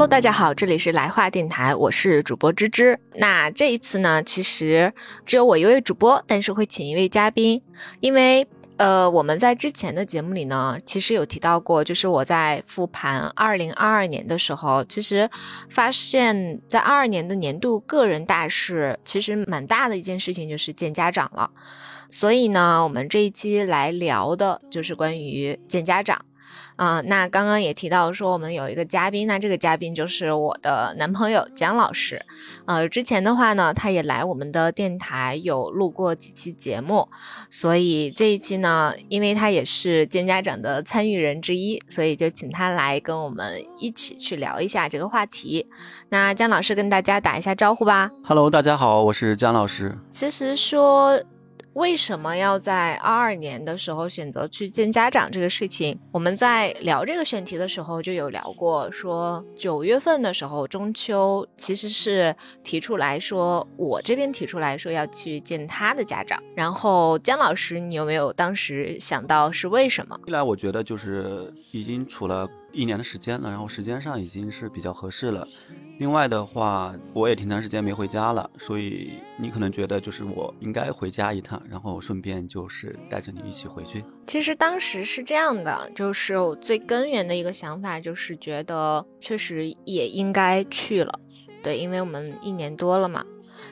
Hello，大家好，这里是来话电台，我是主播芝芝。那这一次呢，其实只有我一位主播，但是会请一位嘉宾，因为呃，我们在之前的节目里呢，其实有提到过，就是我在复盘二零二二年的时候，其实发现，在二二年的年度个人大事，其实蛮大的一件事情就是见家长了。所以呢，我们这一期来聊的就是关于见家长。啊，那刚刚也提到说我们有一个嘉宾，那这个嘉宾就是我的男朋友姜老师。呃，之前的话呢，他也来我们的电台有录过几期节目，所以这一期呢，因为他也是见家长的参与人之一，所以就请他来跟我们一起去聊一下这个话题。那姜老师跟大家打一下招呼吧。Hello，大家好，我是姜老师。其实说。为什么要在二二年的时候选择去见家长这个事情？我们在聊这个选题的时候就有聊过，说九月份的时候中秋其实是提出来说，我这边提出来说要去见他的家长。然后姜老师，你有没有当时想到是为什么？一来我觉得就是已经处了一年的时间了，然后时间上已经是比较合适了。另外的话，我也挺长时间没回家了，所以你可能觉得就是我应该回家一趟，然后顺便就是带着你一起回去。其实当时是这样的，就是我最根源的一个想法就是觉得确实也应该去了，对，因为我们一年多了嘛。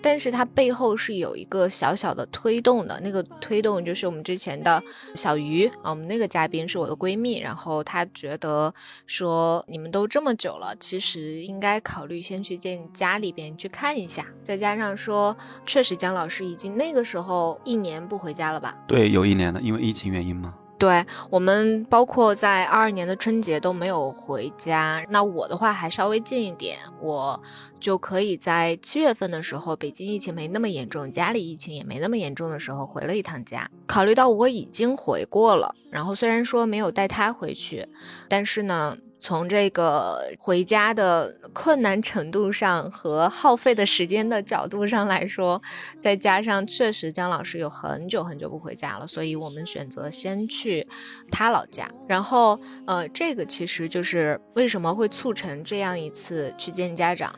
但是它背后是有一个小小的推动的，那个推动就是我们之前的小鱼啊，我们那个嘉宾是我的闺蜜，然后她觉得说你们都这么久了，其实应该考虑先去见家里边去看一下，再加上说确实姜老师已经那个时候一年不回家了吧？对，有一年了，因为疫情原因嘛。对我们，包括在二二年的春节都没有回家。那我的话还稍微近一点，我就可以在七月份的时候，北京疫情没那么严重，家里疫情也没那么严重的时候回了一趟家。考虑到我已经回过了，然后虽然说没有带他回去，但是呢。从这个回家的困难程度上和耗费的时间的角度上来说，再加上确实姜老师有很久很久不回家了，所以我们选择先去他老家。然后，呃，这个其实就是为什么会促成这样一次去见家长。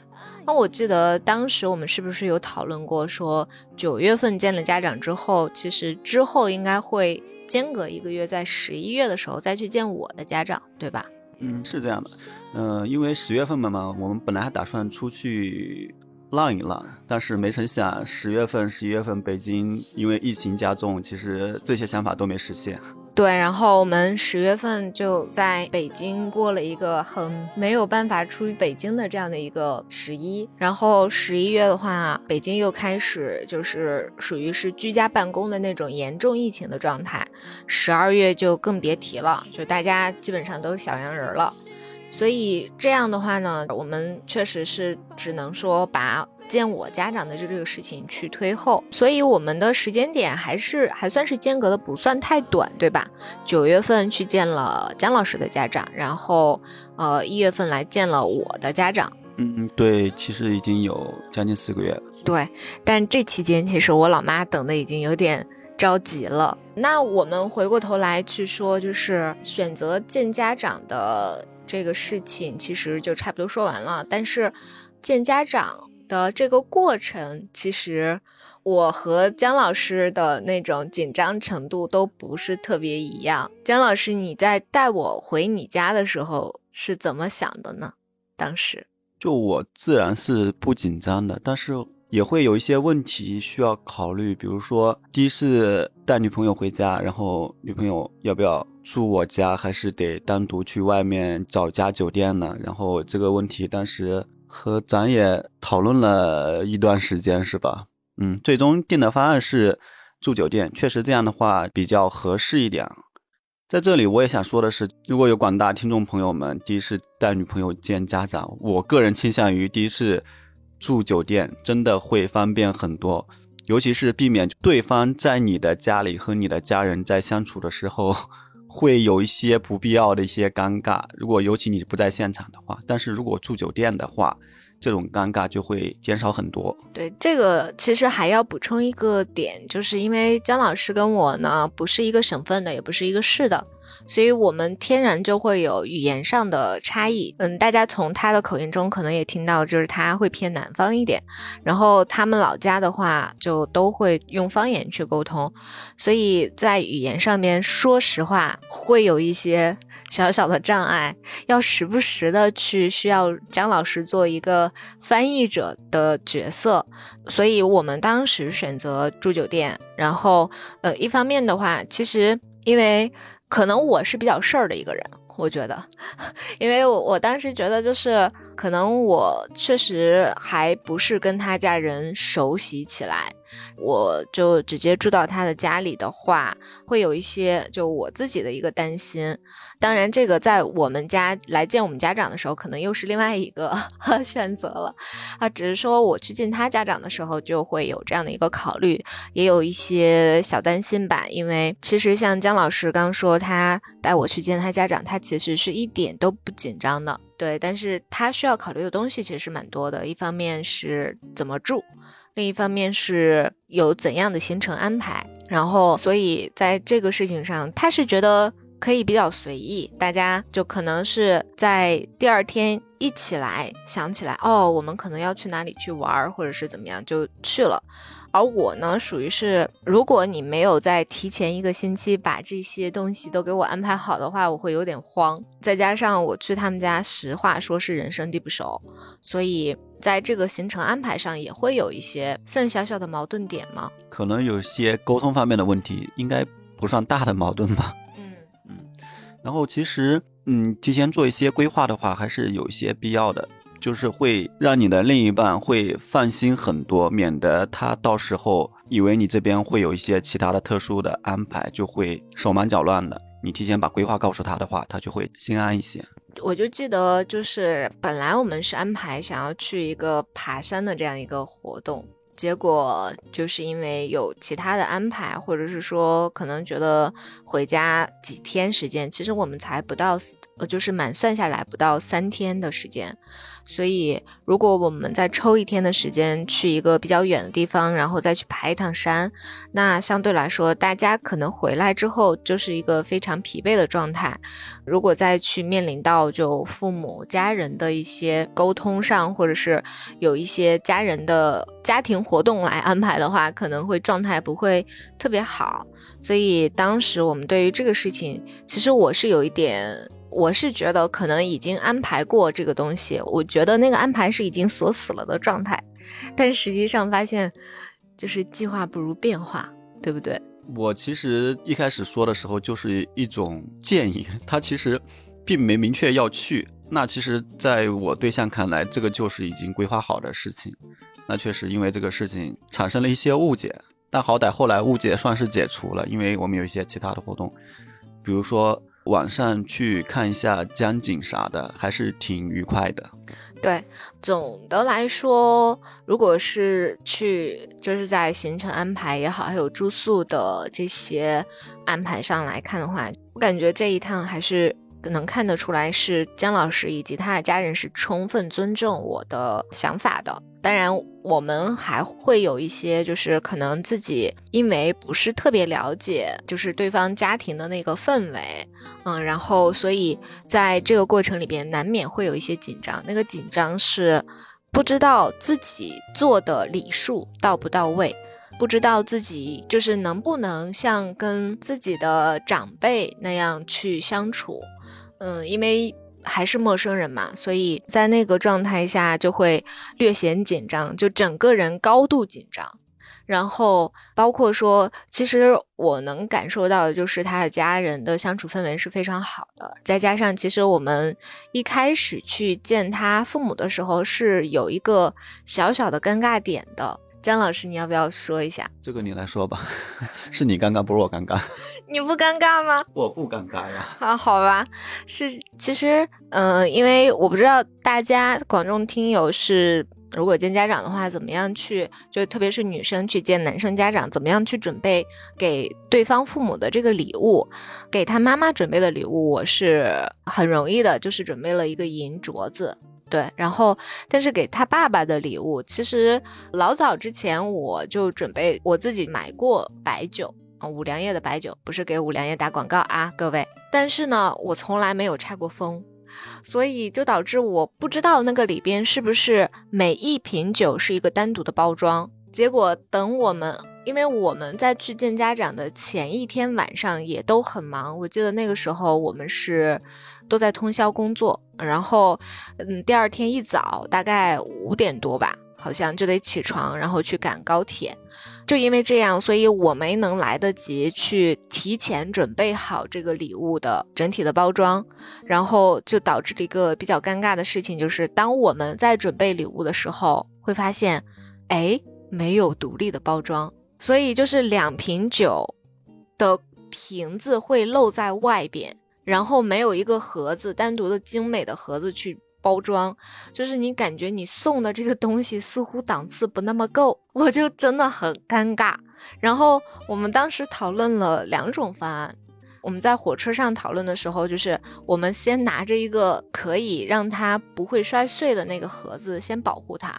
那我记得当时我们是不是有讨论过，说九月份见了家长之后，其实之后应该会间隔一个月，在十一月的时候再去见我的家长，对吧？嗯，是这样的，嗯，因为十月份嘛嘛，我们本来还打算出去浪一浪，但是没成想十月份、十一月份北京因为疫情加重，其实这些想法都没实现。对，然后我们十月份就在北京过了一个很没有办法出于北京的这样的一个十一，然后十一月的话，北京又开始就是属于是居家办公的那种严重疫情的状态，十二月就更别提了，就大家基本上都是小阳人了，所以这样的话呢，我们确实是只能说把。见我家长的这个事情去推后，所以我们的时间点还是还算是间隔的不算太短，对吧？九月份去见了姜老师的家长，然后呃一月份来见了我的家长。嗯，对，其实已经有将近四个月了。对，但这期间其实我老妈等的已经有点着急了。那我们回过头来去说，就是选择见家长的这个事情，其实就差不多说完了。但是见家长。的这个过程，其实我和姜老师的那种紧张程度都不是特别一样。姜老师，你在带我回你家的时候是怎么想的呢？当时就我自然是不紧张的，但是也会有一些问题需要考虑，比如说第一次带女朋友回家，然后女朋友要不要住我家，还是得单独去外面找家酒店呢？然后这个问题当时。和咱也讨论了一段时间，是吧？嗯，最终定的方案是住酒店，确实这样的话比较合适一点。在这里，我也想说的是，如果有广大听众朋友们第一次带女朋友见家长，我个人倾向于第一次住酒店，真的会方便很多，尤其是避免对方在你的家里和你的家人在相处的时候。会有一些不必要的一些尴尬，如果尤其你不在现场的话，但是如果住酒店的话，这种尴尬就会减少很多。对，这个其实还要补充一个点，就是因为姜老师跟我呢不是一个省份的，也不是一个市的，所以我们天然就会有语言上的差异。嗯，大家从他的口音中可能也听到，就是他会偏南方一点，然后他们老家的话就都会用方言去沟通，所以在语言上面，说实话会有一些小小的障碍，要时不时的去需要姜老师做一个翻译者的角色。所以我们当时选择住酒店，然后呃，一方面的话，其实因为可能我是比较事儿的一个人，我觉得，因为我我当时觉得就是可能我确实还不是跟他家人熟悉起来。我就直接住到他的家里的话，会有一些就我自己的一个担心。当然，这个在我们家来见我们家长的时候，可能又是另外一个 选择了啊。只是说我去见他家长的时候，就会有这样的一个考虑，也有一些小担心吧。因为其实像姜老师刚说，他带我去见他家长，他其实是一点都不紧张的。对，但是他需要考虑的东西其实是蛮多的。一方面是怎么住。另一方面是有怎样的行程安排，然后所以在这个事情上，他是觉得可以比较随意，大家就可能是在第二天一起来想起来，哦，我们可能要去哪里去玩，或者是怎么样就去了。而我呢，属于是如果你没有在提前一个星期把这些东西都给我安排好的话，我会有点慌。再加上我去他们家，实话说是人生地不熟，所以。在这个行程安排上也会有一些算小小的矛盾点吗？可能有些沟通方面的问题，应该不算大的矛盾吧。嗯嗯。然后其实，嗯，提前做一些规划的话，还是有一些必要的，就是会让你的另一半会放心很多，免得他到时候以为你这边会有一些其他的特殊的安排，就会手忙脚乱的。你提前把规划告诉他的话，他就会心安一些。我就记得，就是本来我们是安排想要去一个爬山的这样一个活动，结果就是因为有其他的安排，或者是说可能觉得回家几天时间，其实我们才不到，呃，就是满算下来不到三天的时间。所以，如果我们再抽一天的时间去一个比较远的地方，然后再去爬一趟山，那相对来说，大家可能回来之后就是一个非常疲惫的状态。如果再去面临到就父母家人的一些沟通上，或者是有一些家人的家庭活动来安排的话，可能会状态不会特别好。所以当时我们对于这个事情，其实我是有一点。我是觉得可能已经安排过这个东西，我觉得那个安排是已经锁死了的状态，但实际上发现就是计划不如变化，对不对？我其实一开始说的时候就是一种建议，他其实并没明确要去。那其实在我对象看来，这个就是已经规划好的事情。那确实因为这个事情产生了一些误解，但好歹后来误解算是解除了，因为我们有一些其他的活动，比如说。晚上去看一下江景啥的，还是挺愉快的。对，总的来说，如果是去，就是在行程安排也好，还有住宿的这些安排上来看的话，我感觉这一趟还是。能看得出来是姜老师以及他的家人是充分尊重我的想法的。当然，我们还会有一些，就是可能自己因为不是特别了解，就是对方家庭的那个氛围，嗯，然后所以在这个过程里边难免会有一些紧张。那个紧张是不知道自己做的礼数到不到位。不知道自己就是能不能像跟自己的长辈那样去相处，嗯，因为还是陌生人嘛，所以在那个状态下就会略显紧张，就整个人高度紧张。然后包括说，其实我能感受到的就是他的家人的相处氛围是非常好的，再加上其实我们一开始去见他父母的时候是有一个小小的尴尬点的。姜老师，你要不要说一下？这个你来说吧，是你尴尬，不是我尴尬。你不尴尬吗？我不尴尬呀。啊，好吧，是其实，嗯，因为我不知道大家广众听友是如果见家长的话，怎么样去，就特别是女生去见男生家长，怎么样去准备给对方父母的这个礼物，给他妈妈准备的礼物，我是很容易的，就是准备了一个银镯子。对，然后，但是给他爸爸的礼物，其实老早之前我就准备我自己买过白酒，啊，五粮液的白酒，不是给五粮液打广告啊，各位。但是呢，我从来没有拆过封，所以就导致我不知道那个里边是不是每一瓶酒是一个单独的包装。结果等我们，因为我们在去见家长的前一天晚上也都很忙，我记得那个时候我们是都在通宵工作，然后嗯，第二天一早大概五点多吧。好像就得起床，然后去赶高铁。就因为这样，所以我没能来得及去提前准备好这个礼物的整体的包装，然后就导致了一个比较尴尬的事情，就是当我们在准备礼物的时候，会发现，哎，没有独立的包装，所以就是两瓶酒的瓶子会露在外边，然后没有一个盒子单独的精美的盒子去。包装就是你感觉你送的这个东西似乎档次不那么够，我就真的很尴尬。然后我们当时讨论了两种方案，我们在火车上讨论的时候，就是我们先拿着一个可以让它不会摔碎的那个盒子先保护它，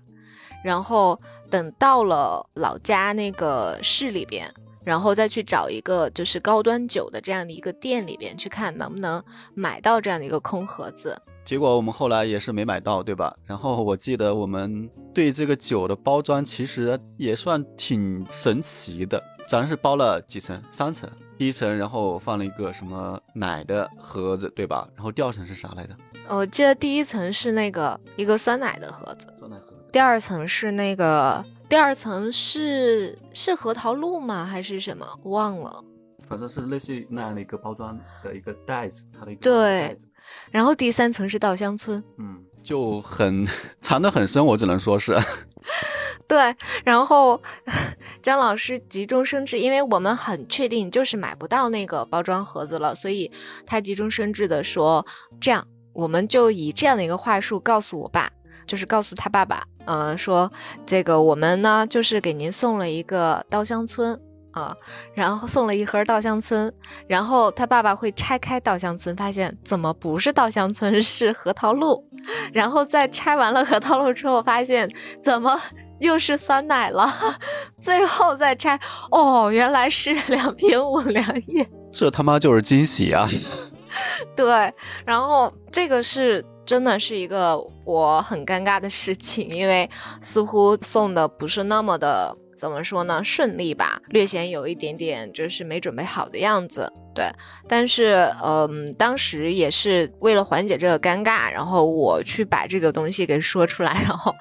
然后等到了老家那个市里边，然后再去找一个就是高端酒的这样的一个店里边去看能不能买到这样的一个空盒子。结果我们后来也是没买到，对吧？然后我记得我们对这个酒的包装其实也算挺神奇的，咱是包了几层？三层。第一层，然后放了一个什么奶的盒子，对吧？然后第二层是啥来着？我记得第一层是那个一个酸奶的盒子，酸奶盒子。第二层是那个，第二层是是核桃露吗？还是什么？忘了。反正是类似于那样的一个包装的一个袋子，它的一个对。然后第三层是稻香村，嗯，就很 藏得很深，我只能说是。对，然后姜老师急中生智，因为我们很确定就是买不到那个包装盒子了，所以他急中生智的说：“这样，我们就以这样的一个话术告诉我爸，就是告诉他爸爸，嗯，说这个我们呢就是给您送了一个稻香村。”啊，然后送了一盒稻香村，然后他爸爸会拆开稻香村，发现怎么不是稻香村，是核桃露，然后再拆完了核桃露之后，发现怎么又是酸奶了，最后再拆，哦，原来是 两瓶五粮液，这他妈就是惊喜啊！对，然后这个是真的是一个我很尴尬的事情，因为似乎送的不是那么的。怎么说呢？顺利吧，略显有一点点就是没准备好的样子。对，但是嗯，当时也是为了缓解这个尴尬，然后我去把这个东西给说出来，然后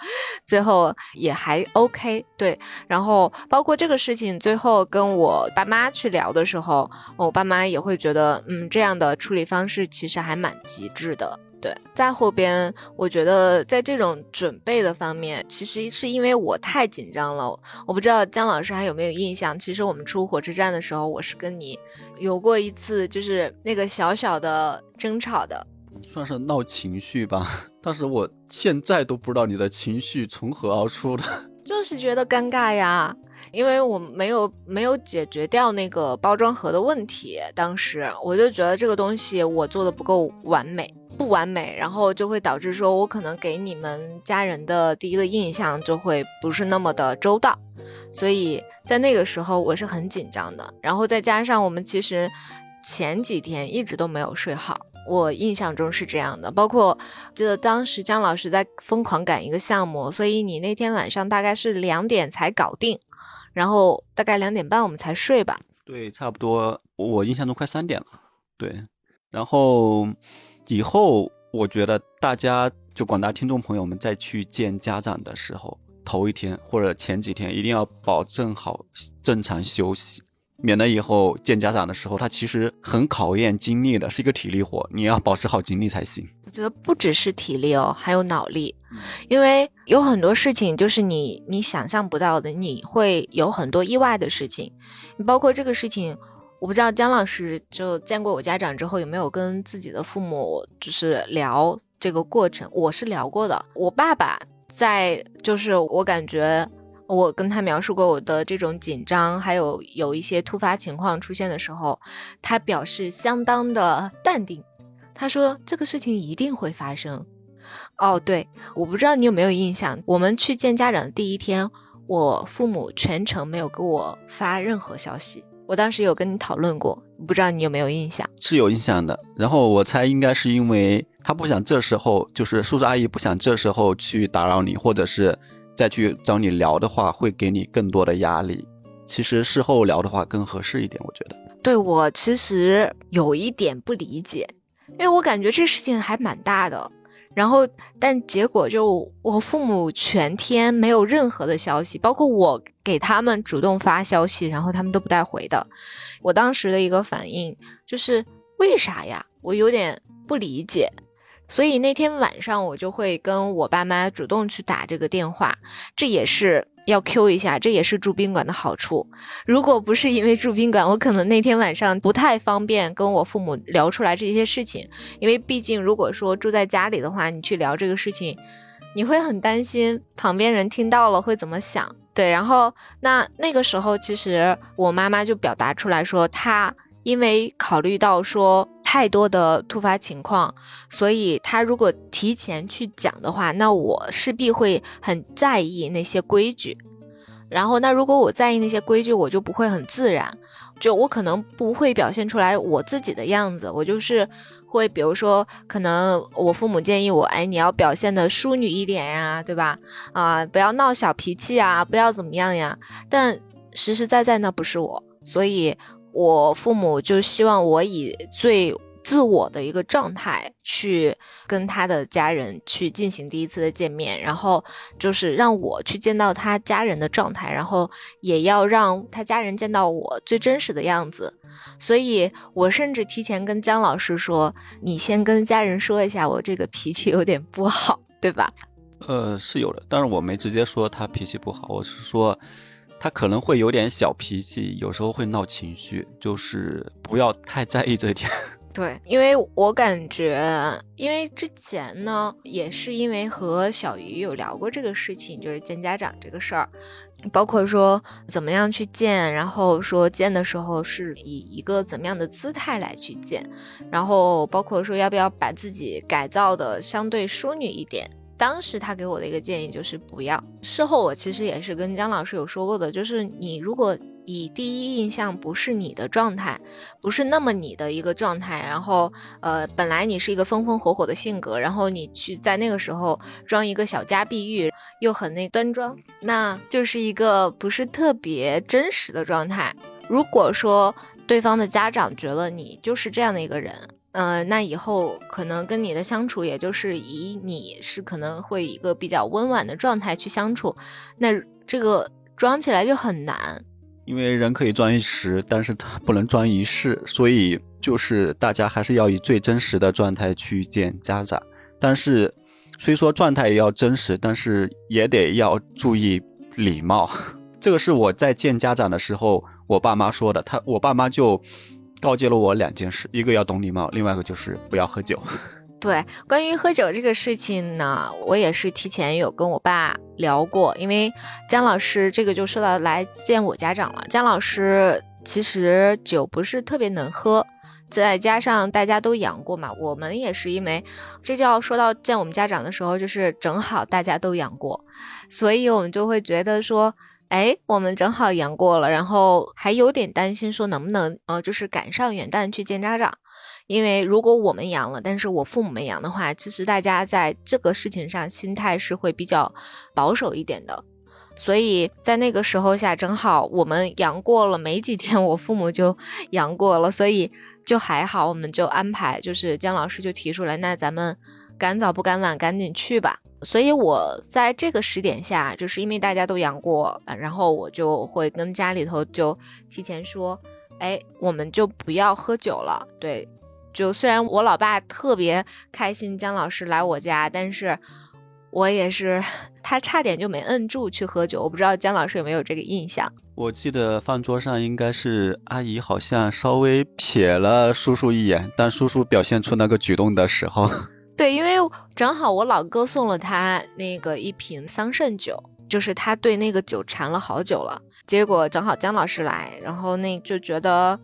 最后也还 OK。对，然后包括这个事情，最后跟我爸妈去聊的时候，我爸妈也会觉得，嗯，这样的处理方式其实还蛮极致的。对，在后边，我觉得在这种准备的方面，其实是因为我太紧张了。我不知道姜老师还有没有印象，其实我们出火车站的时候，我是跟你有过一次，就是那个小小的争吵的，算是闹情绪吧。但是我现在都不知道你的情绪从何而出的，就是觉得尴尬呀，因为我没有没有解决掉那个包装盒的问题。当时我就觉得这个东西我做的不够完美。不完美，然后就会导致说，我可能给你们家人的第一个印象就会不是那么的周到，所以在那个时候我是很紧张的。然后再加上我们其实前几天一直都没有睡好，我印象中是这样的。包括记得当时姜老师在疯狂赶一个项目，所以你那天晚上大概是两点才搞定，然后大概两点半我们才睡吧？对，差不多，我印象中快三点了。对，然后。以后我觉得大家就广大听众朋友们在去见家长的时候，头一天或者前几天一定要保证好正常休息，免得以后见家长的时候，他其实很考验精力的，是一个体力活，你要保持好精力才行。我觉得不只是体力哦，还有脑力，因为有很多事情就是你你想象不到的，你会有很多意外的事情，你包括这个事情。我不知道姜老师就见过我家长之后有没有跟自己的父母就是聊这个过程，我是聊过的。我爸爸在就是我感觉我跟他描述过我的这种紧张，还有有一些突发情况出现的时候，他表示相当的淡定。他说这个事情一定会发生。哦，对，我不知道你有没有印象，我们去见家长的第一天，我父母全程没有给我发任何消息。我当时有跟你讨论过，不知道你有没有印象？是有印象的。然后我猜应该是因为他不想这时候，就是叔叔阿姨不想这时候去打扰你，或者是再去找你聊的话，会给你更多的压力。其实事后聊的话更合适一点，我觉得。对我其实有一点不理解，因为我感觉这事情还蛮大的。然后，但结果就我父母全天没有任何的消息，包括我给他们主动发消息，然后他们都不带回的。我当时的一个反应就是为啥呀？我有点不理解。所以那天晚上我就会跟我爸妈主动去打这个电话，这也是。要 Q 一下，这也是住宾馆的好处。如果不是因为住宾馆，我可能那天晚上不太方便跟我父母聊出来这些事情。因为毕竟，如果说住在家里的话，你去聊这个事情，你会很担心旁边人听到了会怎么想。对，然后那那个时候，其实我妈妈就表达出来说，她因为考虑到说。太多的突发情况，所以他如果提前去讲的话，那我势必会很在意那些规矩。然后，那如果我在意那些规矩，我就不会很自然，就我可能不会表现出来我自己的样子。我就是会，比如说，可能我父母建议我，哎，你要表现的淑女一点呀，对吧？啊，不要闹小脾气啊，不要怎么样呀。但实实在在那不是我，所以。我父母就希望我以最自我的一个状态去跟他的家人去进行第一次的见面，然后就是让我去见到他家人的状态，然后也要让他家人见到我最真实的样子。所以我甚至提前跟姜老师说：“你先跟家人说一下，我这个脾气有点不好，对吧？”呃，是有的，但是我没直接说他脾气不好，我是说。他可能会有点小脾气，有时候会闹情绪，就是不要太在意这一点。对，因为我感觉，因为之前呢，也是因为和小鱼有聊过这个事情，就是见家长这个事儿，包括说怎么样去见，然后说见的时候是以一个怎么样的姿态来去见，然后包括说要不要把自己改造的相对淑女一点。当时他给我的一个建议就是不要。事后我其实也是跟姜老师有说过的，就是你如果以第一印象不是你的状态，不是那么你的一个状态，然后呃本来你是一个风风火火的性格，然后你去在那个时候装一个小家碧玉，又很那端庄，那就是一个不是特别真实的状态。如果说对方的家长觉得你就是这样的一个人。呃，那以后可能跟你的相处，也就是以你是可能会一个比较温婉的状态去相处，那这个装起来就很难。因为人可以装一时，但是他不能装一世，所以就是大家还是要以最真实的状态去见家长。但是虽说状态也要真实，但是也得要注意礼貌。这个是我在见家长的时候，我爸妈说的。他我爸妈就。告诫了我两件事，一个要懂礼貌，另外一个就是不要喝酒。对，关于喝酒这个事情呢，我也是提前有跟我爸聊过，因为姜老师这个就说到来见我家长了。姜老师其实酒不是特别能喝，再加上大家都阳过嘛，我们也是因为这就要说到见我们家长的时候，就是正好大家都阳过，所以我们就会觉得说。哎，我们正好阳过了，然后还有点担心，说能不能呃，就是赶上元旦去见家长，因为如果我们阳了，但是我父母没阳的话，其实大家在这个事情上心态是会比较保守一点的，所以在那个时候下，正好我们阳过了没几天，我父母就阳过了，所以就还好，我们就安排，就是姜老师就提出来，那咱们赶早不赶晚，赶紧去吧。所以，我在这个时点下，就是因为大家都阳过，然后我就会跟家里头就提前说，哎，我们就不要喝酒了。对，就虽然我老爸特别开心姜老师来我家，但是我也是，他差点就没摁住去喝酒。我不知道姜老师有没有这个印象？我记得饭桌上应该是阿姨好像稍微瞥了叔叔一眼，当叔叔表现出那个举动的时候。对，因为正好我老哥送了他那个一瓶桑葚酒，就是他对那个酒馋了好久了。结果正好姜老师来，然后那就觉得，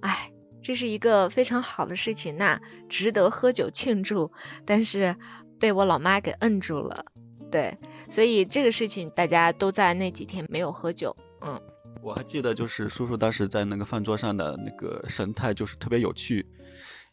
哎，这是一个非常好的事情，那值得喝酒庆祝。但是被我老妈给摁住了，对，所以这个事情大家都在那几天没有喝酒。嗯，我还记得，就是叔叔当时在那个饭桌上的那个神态，就是特别有趣，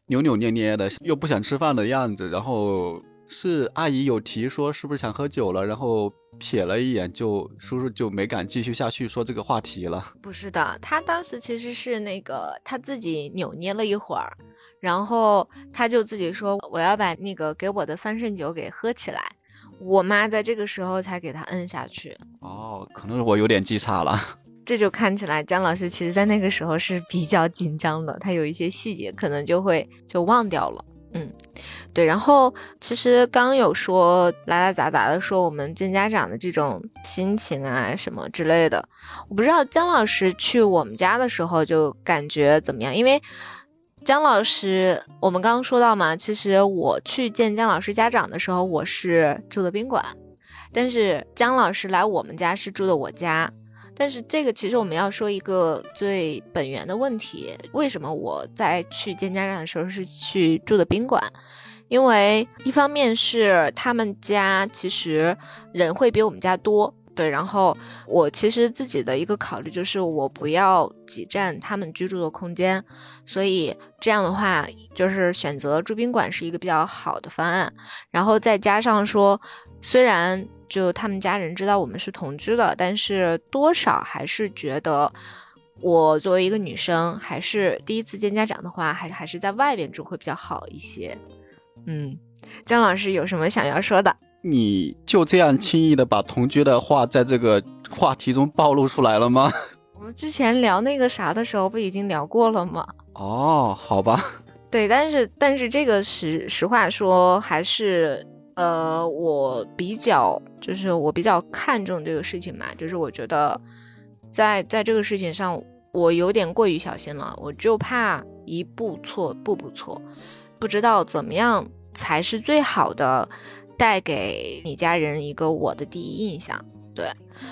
扭扭捏捏的，又不想吃饭的样子。然后是阿姨有提说是不是想喝酒了，然后瞥了一眼，就叔叔就没敢继续下去说这个话题了。不是的，他当时其实是那个他自己扭捏了一会儿，然后他就自己说我要把那个给我的三圣酒给喝起来。我妈在这个时候才给他摁下去。哦，可能是我有点记差了。这就看起来姜老师其实在那个时候是比较紧张的，他有一些细节可能就会就忘掉了。嗯，对。然后其实刚有说拉拉杂杂的说我们见家长的这种心情啊什么之类的，我不知道姜老师去我们家的时候就感觉怎么样，因为姜老师我们刚刚说到嘛，其实我去见姜老师家长的时候，我是住的宾馆，但是姜老师来我们家是住的我家。但是这个其实我们要说一个最本源的问题，为什么我在去见家长的时候是去住的宾馆？因为一方面是他们家其实人会比我们家多，对，然后我其实自己的一个考虑就是我不要挤占他们居住的空间，所以这样的话就是选择住宾馆是一个比较好的方案。然后再加上说，虽然。就他们家人知道我们是同居的，但是多少还是觉得我作为一个女生，还是第一次见家长的话，还还是在外边住会比较好一些。嗯，姜老师有什么想要说的？你就这样轻易的把同居的话在这个话题中暴露出来了吗？我们之前聊那个啥的时候不已经聊过了吗？哦，好吧。对，但是但是这个实实话说还是。呃，我比较就是我比较看重这个事情嘛，就是我觉得在在这个事情上，我有点过于小心了，我就怕一步错步步错，不知道怎么样才是最好的，带给你家人一个我的第一印象。对，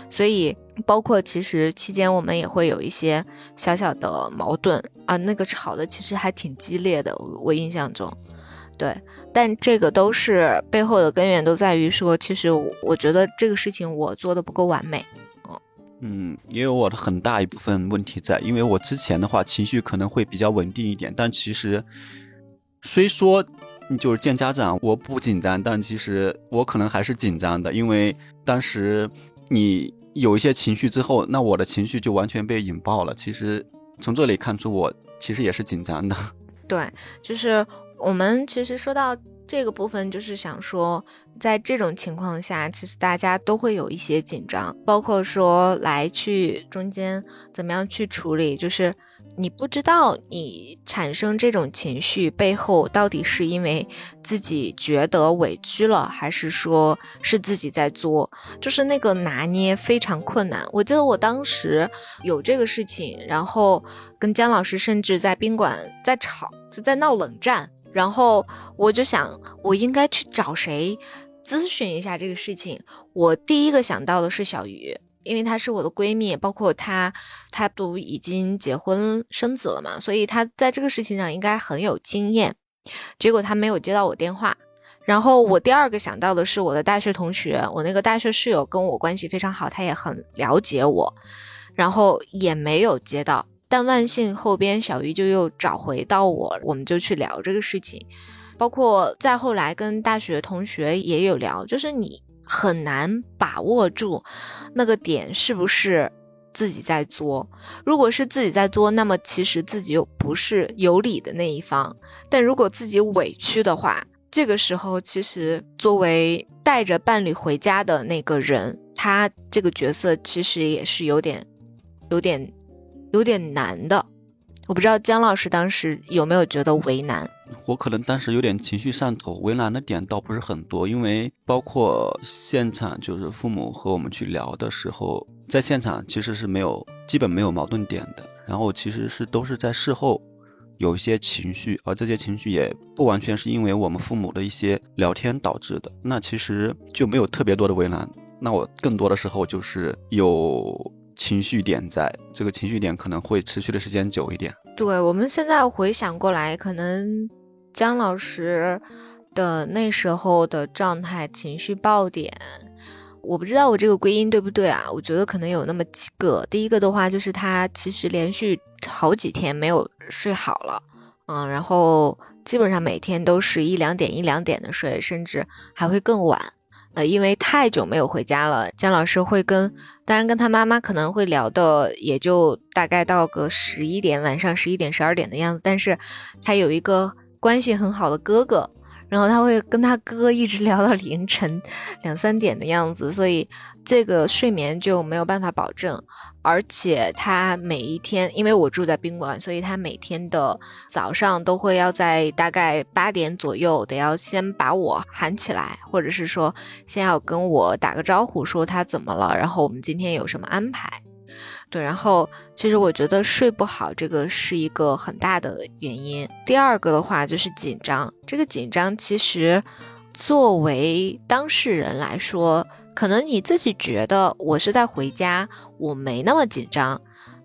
所以包括其实期间我们也会有一些小小的矛盾啊，那个吵的其实还挺激烈的，我印象中。对，但这个都是背后的根源，都在于说，其实我觉得这个事情我做的不够完美。嗯，也有我的很大一部分问题在，因为我之前的话情绪可能会比较稳定一点，但其实虽说就是见家长我不紧张，但其实我可能还是紧张的，因为当时你有一些情绪之后，那我的情绪就完全被引爆了。其实从这里看出，我其实也是紧张的。对，就是。我们其实说到这个部分，就是想说，在这种情况下，其实大家都会有一些紧张，包括说来去中间怎么样去处理，就是你不知道你产生这种情绪背后到底是因为自己觉得委屈了，还是说是自己在作，就是那个拿捏非常困难。我记得我当时有这个事情，然后跟姜老师甚至在宾馆在吵，就在闹冷战。然后我就想，我应该去找谁咨询一下这个事情。我第一个想到的是小鱼，因为她是我的闺蜜，包括她，她都已经结婚生子了嘛，所以她在这个事情上应该很有经验。结果她没有接到我电话。然后我第二个想到的是我的大学同学，我那个大学室友跟我关系非常好，他也很了解我，然后也没有接到。但万幸后边小鱼就又找回到我，我们就去聊这个事情，包括再后来跟大学同学也有聊，就是你很难把握住那个点是不是自己在作。如果是自己在作，那么其实自己又不是有理的那一方。但如果自己委屈的话，这个时候其实作为带着伴侣回家的那个人，他这个角色其实也是有点，有点。有点难的，我不知道姜老师当时有没有觉得为难。我可能当时有点情绪上头，为难的点倒不是很多，因为包括现场就是父母和我们去聊的时候，在现场其实是没有基本没有矛盾点的。然后其实是都是在事后有一些情绪，而这些情绪也不完全是因为我们父母的一些聊天导致的。那其实就没有特别多的为难。那我更多的时候就是有。情绪点在这个情绪点可能会持续的时间久一点。对我们现在回想过来，可能姜老师的那时候的状态、情绪爆点，我不知道我这个归因对不对啊？我觉得可能有那么几个。第一个的话就是他其实连续好几天没有睡好了，嗯，然后基本上每天都是一两点一两点的睡，甚至还会更晚。呃，因为太久没有回家了，江老师会跟，当然跟他妈妈可能会聊的，也就大概到个十一点，晚上十一点十二点的样子。但是他有一个关系很好的哥哥。然后他会跟他哥一直聊到凌晨两三点的样子，所以这个睡眠就没有办法保证。而且他每一天，因为我住在宾馆，所以他每天的早上都会要在大概八点左右得要先把我喊起来，或者是说先要跟我打个招呼，说他怎么了，然后我们今天有什么安排。对，然后其实我觉得睡不好这个是一个很大的原因。第二个的话就是紧张，这个紧张其实作为当事人来说，可能你自己觉得我是在回家，我没那么紧张，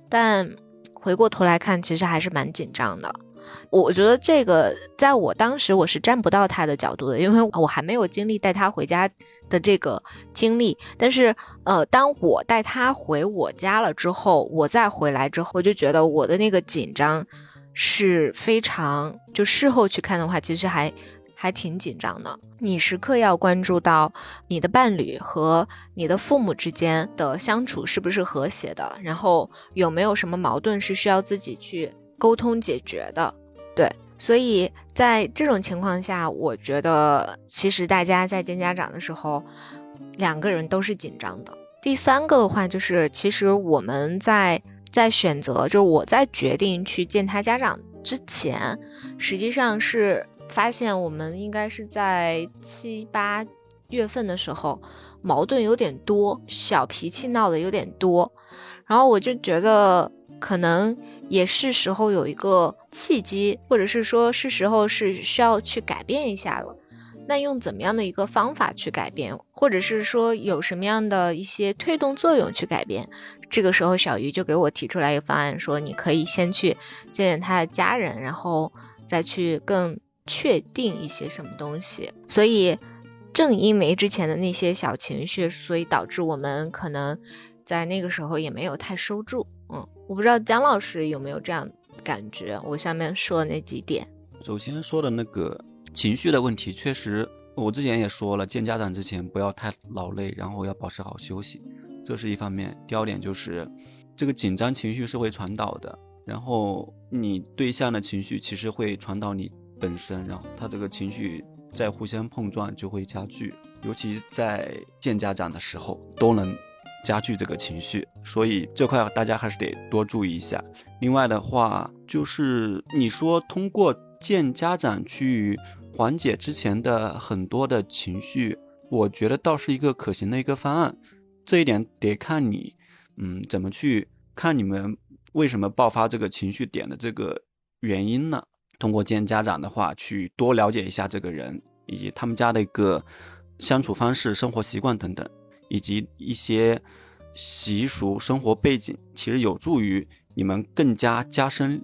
但回过头来看，其实还是蛮紧张的。我觉得这个在我当时我是站不到他的角度的，因为我还没有经历带他回家的这个经历。但是，呃，当我带他回我家了之后，我再回来之后，我就觉得我的那个紧张是非常，就事后去看的话，其实还还挺紧张的。你时刻要关注到你的伴侣和你的父母之间的相处是不是和谐的，然后有没有什么矛盾是需要自己去。沟通解决的，对，所以在这种情况下，我觉得其实大家在见家长的时候，两个人都是紧张的。第三个的话，就是其实我们在在选择，就是我在决定去见他家长之前，实际上是发现我们应该是在七八月份的时候，矛盾有点多，小脾气闹得有点多，然后我就觉得可能。也是时候有一个契机，或者是说是时候是需要去改变一下了。那用怎么样的一个方法去改变，或者是说有什么样的一些推动作用去改变？这个时候，小鱼就给我提出来一个方案，说你可以先去见见他的家人，然后再去更确定一些什么东西。所以，正因为之前的那些小情绪，所以导致我们可能在那个时候也没有太收住。我不知道姜老师有没有这样感觉？我下面说的那几点，首先说的那个情绪的问题，确实我之前也说了，见家长之前不要太劳累，然后要保持好休息，这是一方面。第二点就是这个紧张情绪是会传导的，然后你对象的情绪其实会传导你本身，然后他这个情绪在互相碰撞就会加剧，尤其在见家长的时候都能。加剧这个情绪，所以这块大家还是得多注意一下。另外的话，就是你说通过见家长去缓解之前的很多的情绪，我觉得倒是一个可行的一个方案。这一点得看你，嗯，怎么去看你们为什么爆发这个情绪点的这个原因呢？通过见家长的话，去多了解一下这个人以及他们家的一个相处方式、生活习惯等等。以及一些习俗、生活背景，其实有助于你们更加加深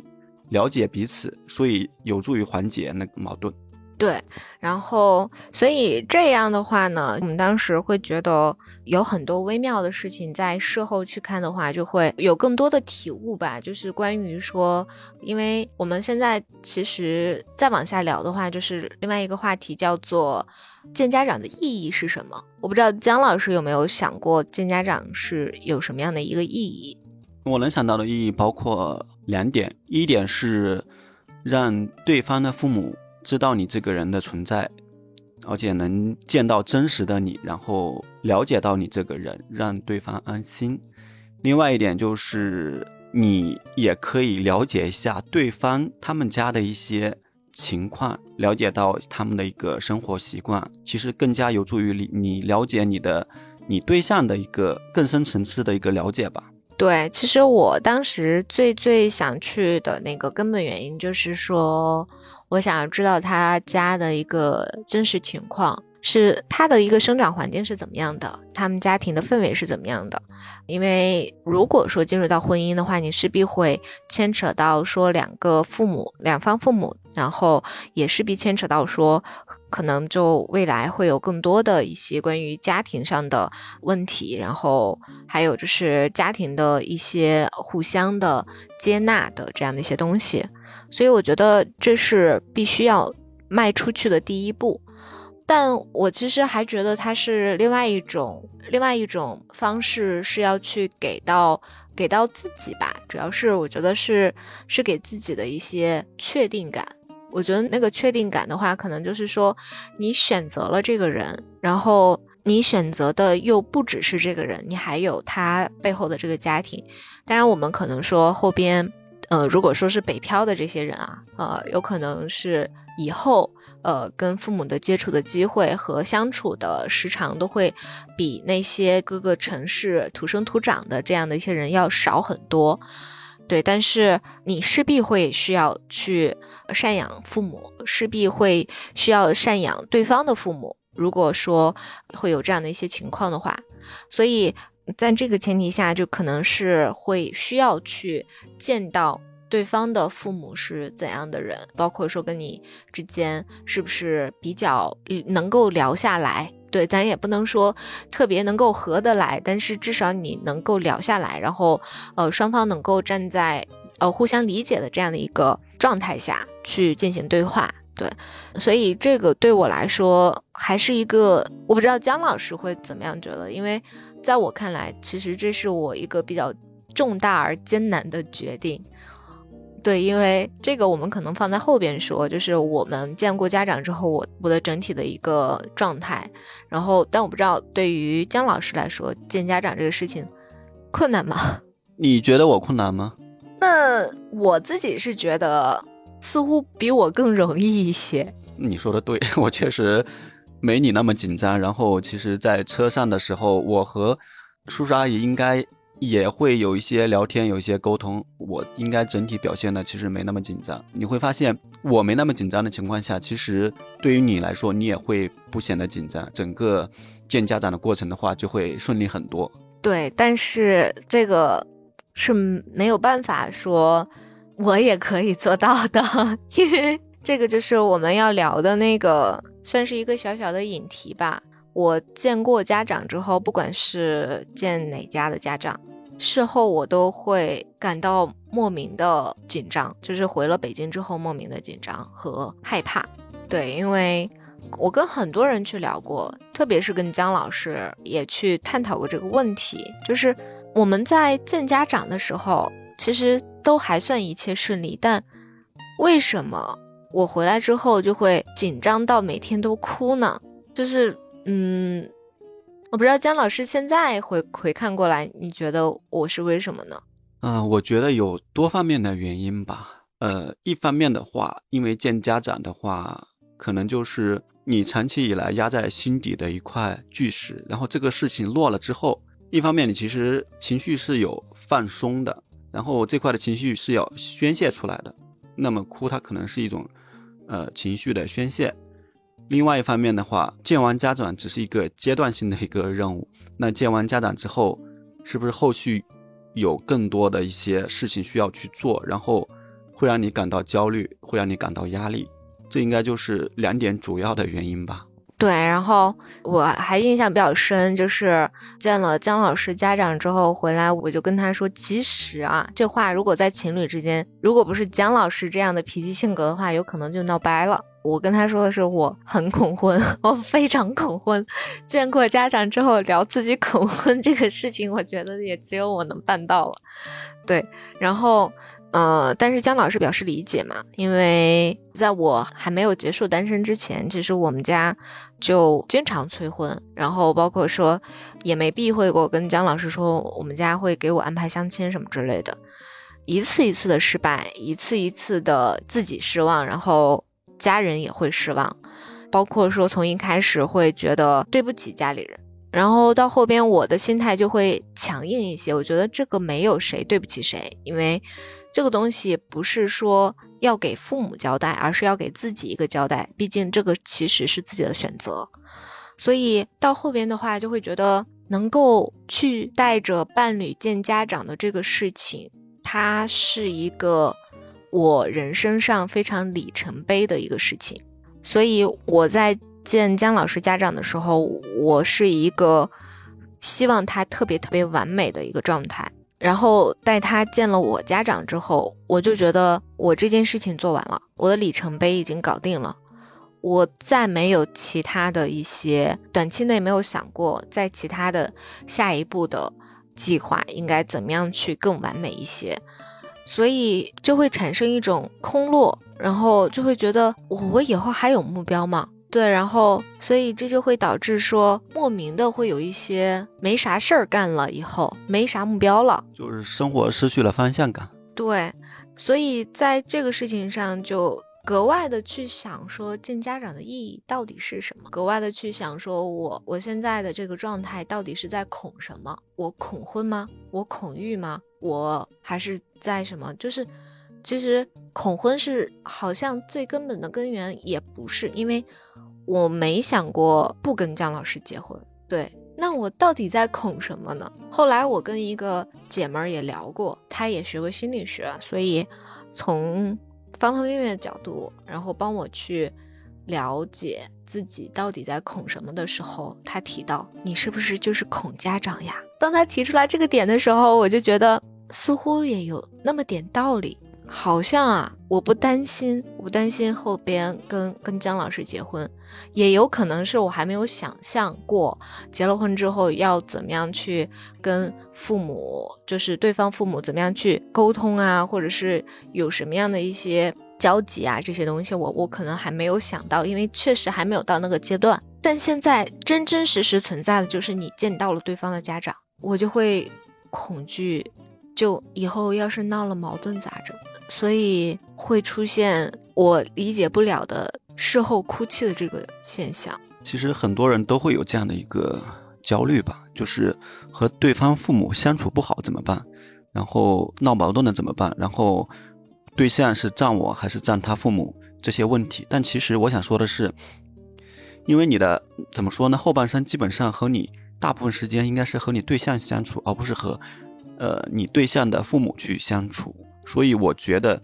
了解彼此，所以有助于缓解那个矛盾。对，然后所以这样的话呢，我们当时会觉得有很多微妙的事情，在事后去看的话，就会有更多的体悟吧。就是关于说，因为我们现在其实再往下聊的话，就是另外一个话题叫做见家长的意义是什么？我不知道姜老师有没有想过见家长是有什么样的一个意义？我能想到的意义包括两点，一点是让对方的父母。知道你这个人的存在，而且能见到真实的你，然后了解到你这个人，让对方安心。另外一点就是，你也可以了解一下对方他们家的一些情况，了解到他们的一个生活习惯，其实更加有助于你你了解你的你对象的一个更深层次的一个了解吧。对，其实我当时最最想去的那个根本原因就是说，我想要知道他家的一个真实情况，是他的一个生长环境是怎么样的，他们家庭的氛围是怎么样的。因为如果说进入到婚姻的话，你势必会牵扯到说两个父母、两方父母，然后也势必牵扯到说，可能就未来会有更多的一些关于家庭上的问题，然后还有就是家庭的一些互相的接纳的这样的一些东西，所以我觉得这是必须要迈出去的第一步。但我其实还觉得它是另外一种，另外一种方式是要去给到给到自己吧，主要是我觉得是是给自己的一些确定感。我觉得那个确定感的话，可能就是说你选择了这个人，然后你选择的又不只是这个人，你还有他背后的这个家庭。当然，我们可能说后边，呃，如果说是北漂的这些人啊，呃，有可能是以后。呃，跟父母的接触的机会和相处的时长都会比那些各个城市土生土长的这样的一些人要少很多，对。但是你势必会需要去赡养父母，势必会需要赡养对方的父母。如果说会有这样的一些情况的话，所以在这个前提下，就可能是会需要去见到。对方的父母是怎样的人？包括说跟你之间是不是比较能够聊下来？对，咱也不能说特别能够合得来，但是至少你能够聊下来，然后呃双方能够站在呃互相理解的这样的一个状态下去进行对话。对，所以这个对我来说还是一个，我不知道姜老师会怎么样觉得，因为在我看来，其实这是我一个比较重大而艰难的决定。对，因为这个我们可能放在后边说，就是我们见过家长之后，我我的整体的一个状态。然后，但我不知道对于姜老师来说，见家长这个事情困难吗？你觉得我困难吗？那我自己是觉得似乎比我更容易一些。你说的对，我确实没你那么紧张。然后，其实，在车上的时候，我和叔叔阿姨应该。也会有一些聊天，有一些沟通。我应该整体表现的其实没那么紧张。你会发现，我没那么紧张的情况下，其实对于你来说，你也会不显得紧张。整个见家长的过程的话，就会顺利很多。对，但是这个是没有办法说，我也可以做到的，因为这个就是我们要聊的那个，算是一个小小的引题吧。我见过家长之后，不管是见哪家的家长，事后我都会感到莫名的紧张，就是回了北京之后莫名的紧张和害怕。对，因为我跟很多人去聊过，特别是跟姜老师也去探讨过这个问题，就是我们在见家长的时候，其实都还算一切顺利，但为什么我回来之后就会紧张到每天都哭呢？就是。嗯，我不知道姜老师现在回回看过来，你觉得我是为什么呢？嗯，我觉得有多方面的原因吧。呃，一方面的话，因为见家长的话，可能就是你长期以来压在心底的一块巨石，然后这个事情落了之后，一方面你其实情绪是有放松的，然后这块的情绪是要宣泄出来的。那么哭，它可能是一种呃情绪的宣泄。另外一方面的话，见完家长只是一个阶段性的一个任务。那见完家长之后，是不是后续有更多的一些事情需要去做，然后会让你感到焦虑，会让你感到压力？这应该就是两点主要的原因吧。对，然后我还印象比较深，就是见了姜老师家长之后回来，我就跟他说，其实啊，这话如果在情侣之间，如果不是姜老师这样的脾气性格的话，有可能就闹掰了。我跟他说的是，我很恐婚，我非常恐婚。见过家长之后聊自己恐婚这个事情，我觉得也只有我能办到了。对，然后，呃，但是姜老师表示理解嘛，因为在我还没有结束单身之前，其实我们家就经常催婚，然后包括说也没避讳过跟姜老师说，我们家会给我安排相亲什么之类的，一次一次的失败，一次一次的自己失望，然后。家人也会失望，包括说从一开始会觉得对不起家里人，然后到后边我的心态就会强硬一些。我觉得这个没有谁对不起谁，因为这个东西不是说要给父母交代，而是要给自己一个交代。毕竟这个其实是自己的选择，所以到后边的话就会觉得能够去带着伴侣见家长的这个事情，它是一个。我人生上非常里程碑的一个事情。所以我在见姜老师家长的时候，我是一个希望他特别特别完美的一个状态。然后带他见了我家长之后，我就觉得我这件事情做完了，我的里程碑已经搞定了，我再没有其他的一些短期内没有想过在其他的下一步的计划应该怎么样去更完美一些，所以就会产生一种空落，然后就会觉得我以后还有目标吗？对，然后所以这就会导致说莫名的会有一些没啥事儿干了，以后没啥目标了，就是生活失去了方向感。对，所以在这个事情上就格外的去想说见家长的意义到底是什么，格外的去想说我我现在的这个状态到底是在恐什么？我恐婚吗？我恐育吗？我还是在什么？就是。其实恐婚是好像最根本的根源也不是，因为我没想过不跟姜老师结婚。对，那我到底在恐什么呢？后来我跟一个姐们儿也聊过，她也学过心理学，所以从方方面面的角度，然后帮我去了解自己到底在恐什么的时候，她提到你是不是就是恐家长呀？当她提出来这个点的时候，我就觉得似乎也有那么点道理。好像啊，我不担心，我不担心后边跟跟姜老师结婚，也有可能是我还没有想象过结了婚之后要怎么样去跟父母，就是对方父母怎么样去沟通啊，或者是有什么样的一些交集啊，这些东西我我可能还没有想到，因为确实还没有到那个阶段。但现在真真实实存在的就是你见到了对方的家长，我就会恐惧，就以后要是闹了矛盾咋整？所以会出现我理解不了的事后哭泣的这个现象。其实很多人都会有这样的一个焦虑吧，就是和对方父母相处不好怎么办？然后闹矛盾了怎么办？然后对象是占我还是占他父母这些问题？但其实我想说的是，因为你的怎么说呢？后半生基本上和你大部分时间应该是和你对象相处，而不是和呃你对象的父母去相处。所以我觉得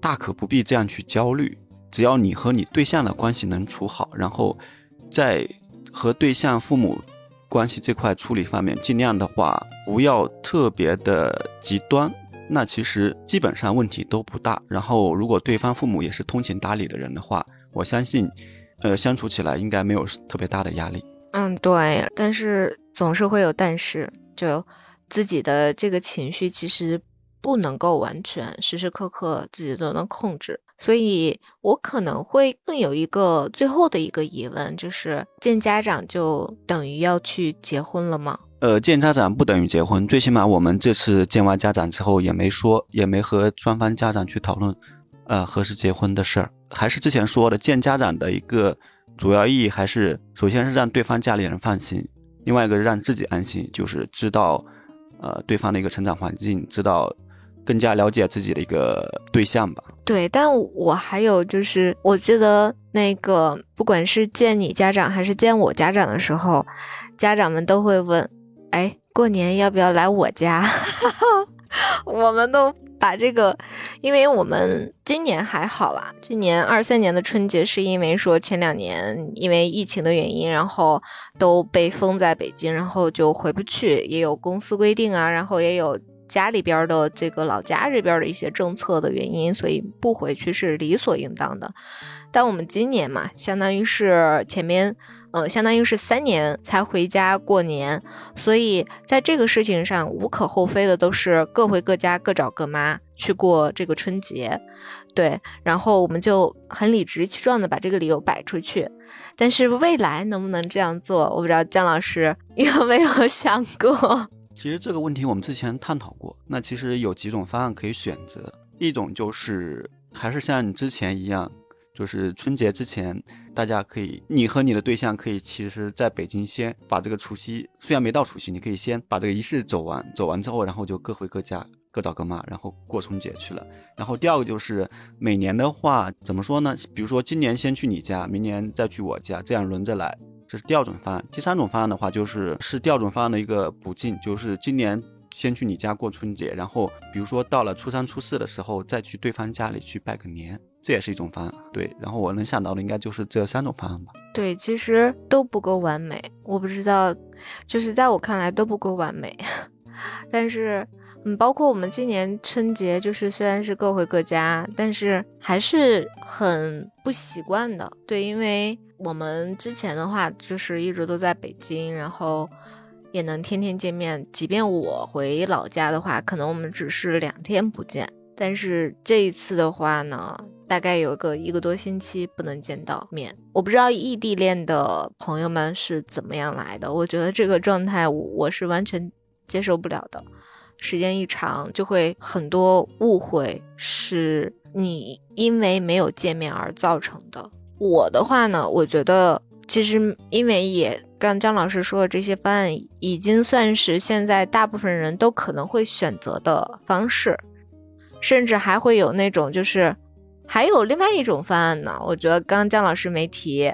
大可不必这样去焦虑，只要你和你对象的关系能处好，然后在和对象父母关系这块处理方面，尽量的话不要特别的极端，那其实基本上问题都不大。然后如果对方父母也是通情达理的人的话，我相信，呃，相处起来应该没有特别大的压力。嗯，对。但是总是会有但是，就自己的这个情绪其实。不能够完全时时刻刻自己都能控制，所以我可能会更有一个最后的一个疑问，就是见家长就等于要去结婚了吗？呃，见家长不等于结婚，最起码我们这次见完家长之后，也没说，也没和双方家长去讨论，呃，何时结婚的事儿。还是之前说的，见家长的一个主要意义，还是首先是让对方家里人放心，另外一个让自己安心，就是知道，呃，对方的一个成长环境，知道。更加了解自己的一个对象吧。对，但我还有就是，我记得那个，不管是见你家长还是见我家长的时候，家长们都会问：“哎，过年要不要来我家？” 我们都把这个，因为我们今年还好啦，今年二三年的春节是因为说前两年因为疫情的原因，然后都被封在北京，然后就回不去，也有公司规定啊，然后也有。家里边的这个老家这边的一些政策的原因，所以不回去是理所应当的。但我们今年嘛，相当于是前面，呃，相当于是三年才回家过年，所以在这个事情上无可厚非的，都是各回各家，各找各妈去过这个春节。对，然后我们就很理直气壮的把这个理由摆出去。但是未来能不能这样做，我不知道姜老师有没有想过。其实这个问题我们之前探讨过，那其实有几种方案可以选择，一种就是还是像你之前一样，就是春节之前，大家可以，你和你的对象可以，其实在北京先把这个除夕，虽然没到除夕，你可以先把这个仪式走完，走完之后，然后就各回各家，各找各妈，然后过春节去了。然后第二个就是每年的话，怎么说呢？比如说今年先去你家，明年再去我家，这样轮着来。这是第二种方案，第三种方案的话，就是是第二种方案的一个补进，就是今年先去你家过春节，然后比如说到了初三、初四的时候再去对方家里去拜个年，这也是一种方案。对，然后我能想到的应该就是这三种方案吧。对，其实都不够完美，我不知道，就是在我看来都不够完美。但是，嗯，包括我们今年春节，就是虽然是各回各家，但是还是很不习惯的。对，因为我们之前的话就是一直都在北京，然后也能天天见面。即便我回老家的话，可能我们只是两天不见。但是这一次的话呢？大概有个一个多星期不能见到面，我不知道异地恋的朋友们是怎么样来的。我觉得这个状态我是完全接受不了的，时间一长就会很多误会，是你因为没有见面而造成的。我的话呢，我觉得其实因为也刚姜老师说的这些方案，已经算是现在大部分人都可能会选择的方式，甚至还会有那种就是。还有另外一种方案呢，我觉得刚刚姜老师没提，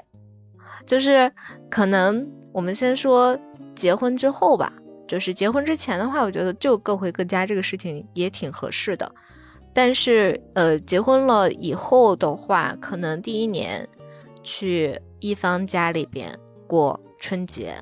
就是可能我们先说结婚之后吧，就是结婚之前的话，我觉得就各回各家这个事情也挺合适的。但是呃，结婚了以后的话，可能第一年去一方家里边过春节，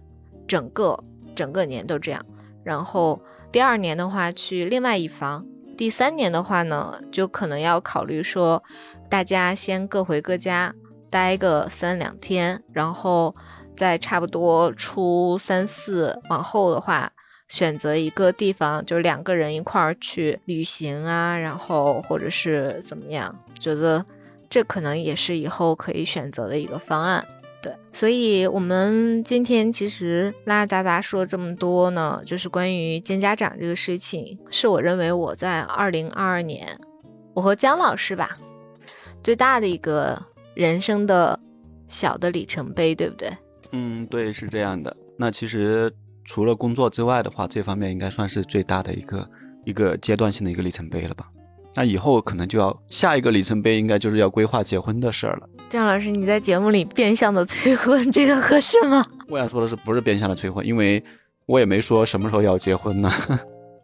整个整个年都这样，然后第二年的话去另外一方。第三年的话呢，就可能要考虑说，大家先各回各家待个三两天，然后在差不多初三四往后的话，选择一个地方，就是两个人一块儿去旅行啊，然后或者是怎么样，觉得这可能也是以后可以选择的一个方案。对，所以我们今天其实拉拉杂杂说了这么多呢，就是关于见家长这个事情，是我认为我在二零二二年，我和姜老师吧，最大的一个人生的小的里程碑，对不对？嗯，对，是这样的。那其实除了工作之外的话，这方面应该算是最大的一个一个阶段性的一个里程碑了吧？那以后可能就要下一个里程碑，应该就是要规划结婚的事儿了。姜老师，你在节目里变相的催婚，这个合适吗？我想说的是，不是变相的催婚，因为我也没说什么时候要结婚呢。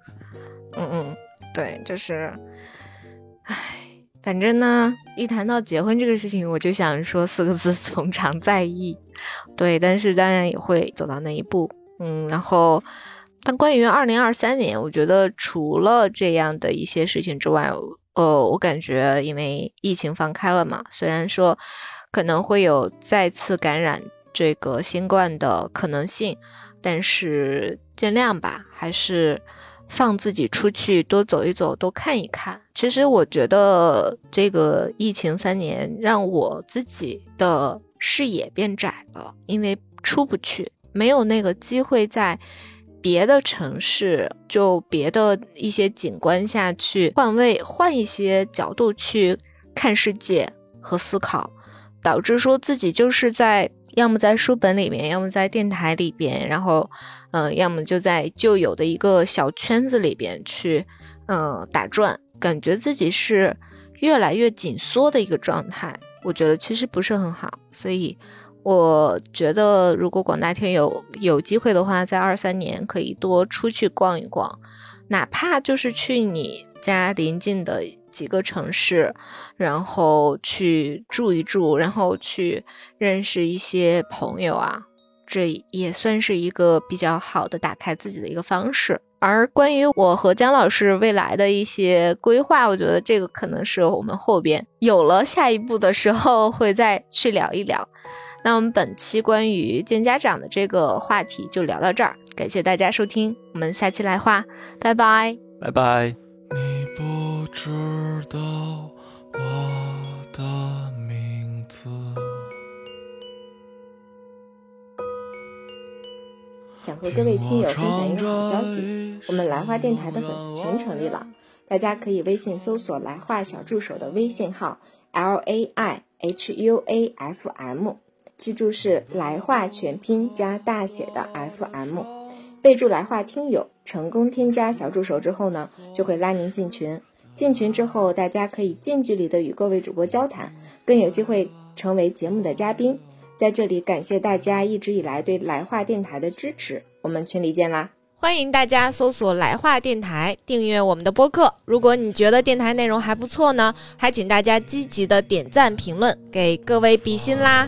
嗯嗯，对，就是，唉，反正呢，一谈到结婚这个事情，我就想说四个字：从长在意。对，但是当然也会走到那一步。嗯，然后。但关于二零二三年，我觉得除了这样的一些事情之外，呃，我感觉因为疫情放开了嘛，虽然说可能会有再次感染这个新冠的可能性，但是尽量吧，还是放自己出去多走一走，多看一看。其实我觉得这个疫情三年让我自己的视野变窄了，因为出不去，没有那个机会在。别的城市，就别的一些景观下去换位，换一些角度去看世界和思考，导致说自己就是在要么在书本里面，要么在电台里边，然后，嗯，要么就在旧有的一个小圈子里边去，嗯，打转，感觉自己是越来越紧缩的一个状态。我觉得其实不是很好，所以。我觉得，如果广大听友有机会的话，在二三年可以多出去逛一逛，哪怕就是去你家邻近的几个城市，然后去住一住，然后去认识一些朋友啊，这也算是一个比较好的打开自己的一个方式。而关于我和姜老师未来的一些规划，我觉得这个可能是我们后边有了下一步的时候会再去聊一聊。那我们本期关于见家长的这个话题就聊到这儿，感谢大家收听，我们下期来话，拜拜，拜拜。你不知道我的名字。想和各位听友分享一个好消息，我们来话电台的粉丝群成立了，大家可以微信搜索“来话小助手”的微信号 l a i h u a f m。记住是来话全拼加大写的 FM，备注来话听友，成功添加小助手之后呢，就会拉您进群。进群之后，大家可以近距离的与各位主播交谈，更有机会成为节目的嘉宾。在这里感谢大家一直以来对来话电台的支持，我们群里见啦！欢迎大家搜索“来话电台”，订阅我们的播客。如果你觉得电台内容还不错呢，还请大家积极的点赞评论，给各位比心啦！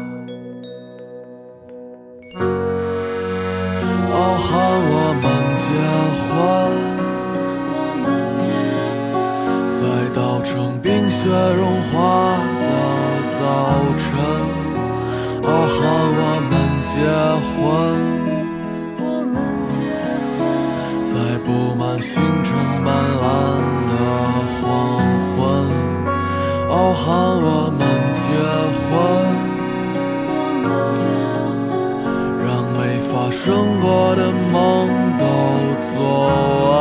融化的早晨。傲寒我们结婚，我们结婚在布满星辰斑斓的黄昏。傲寒我们结婚。我们结婚让没发生过的梦都做完，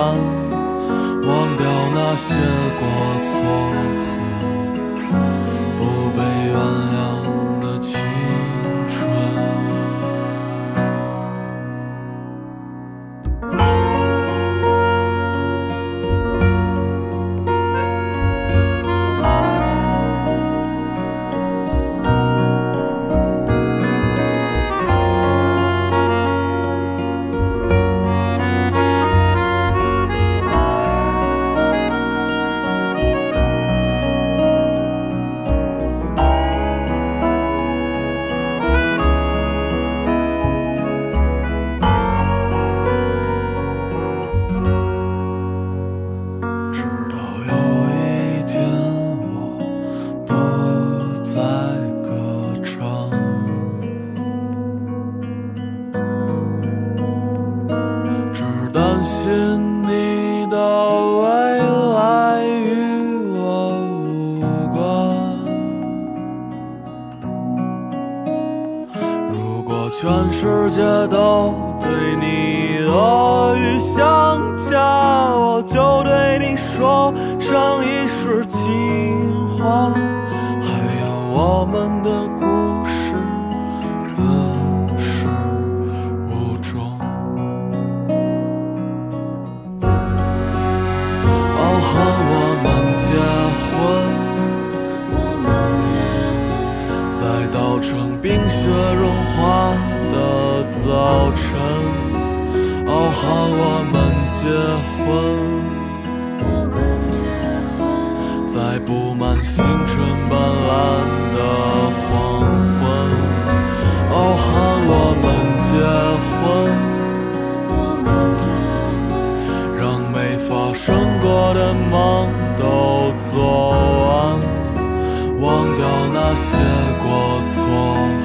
忘掉那些过错远生过的梦都做完，忘掉那些过错。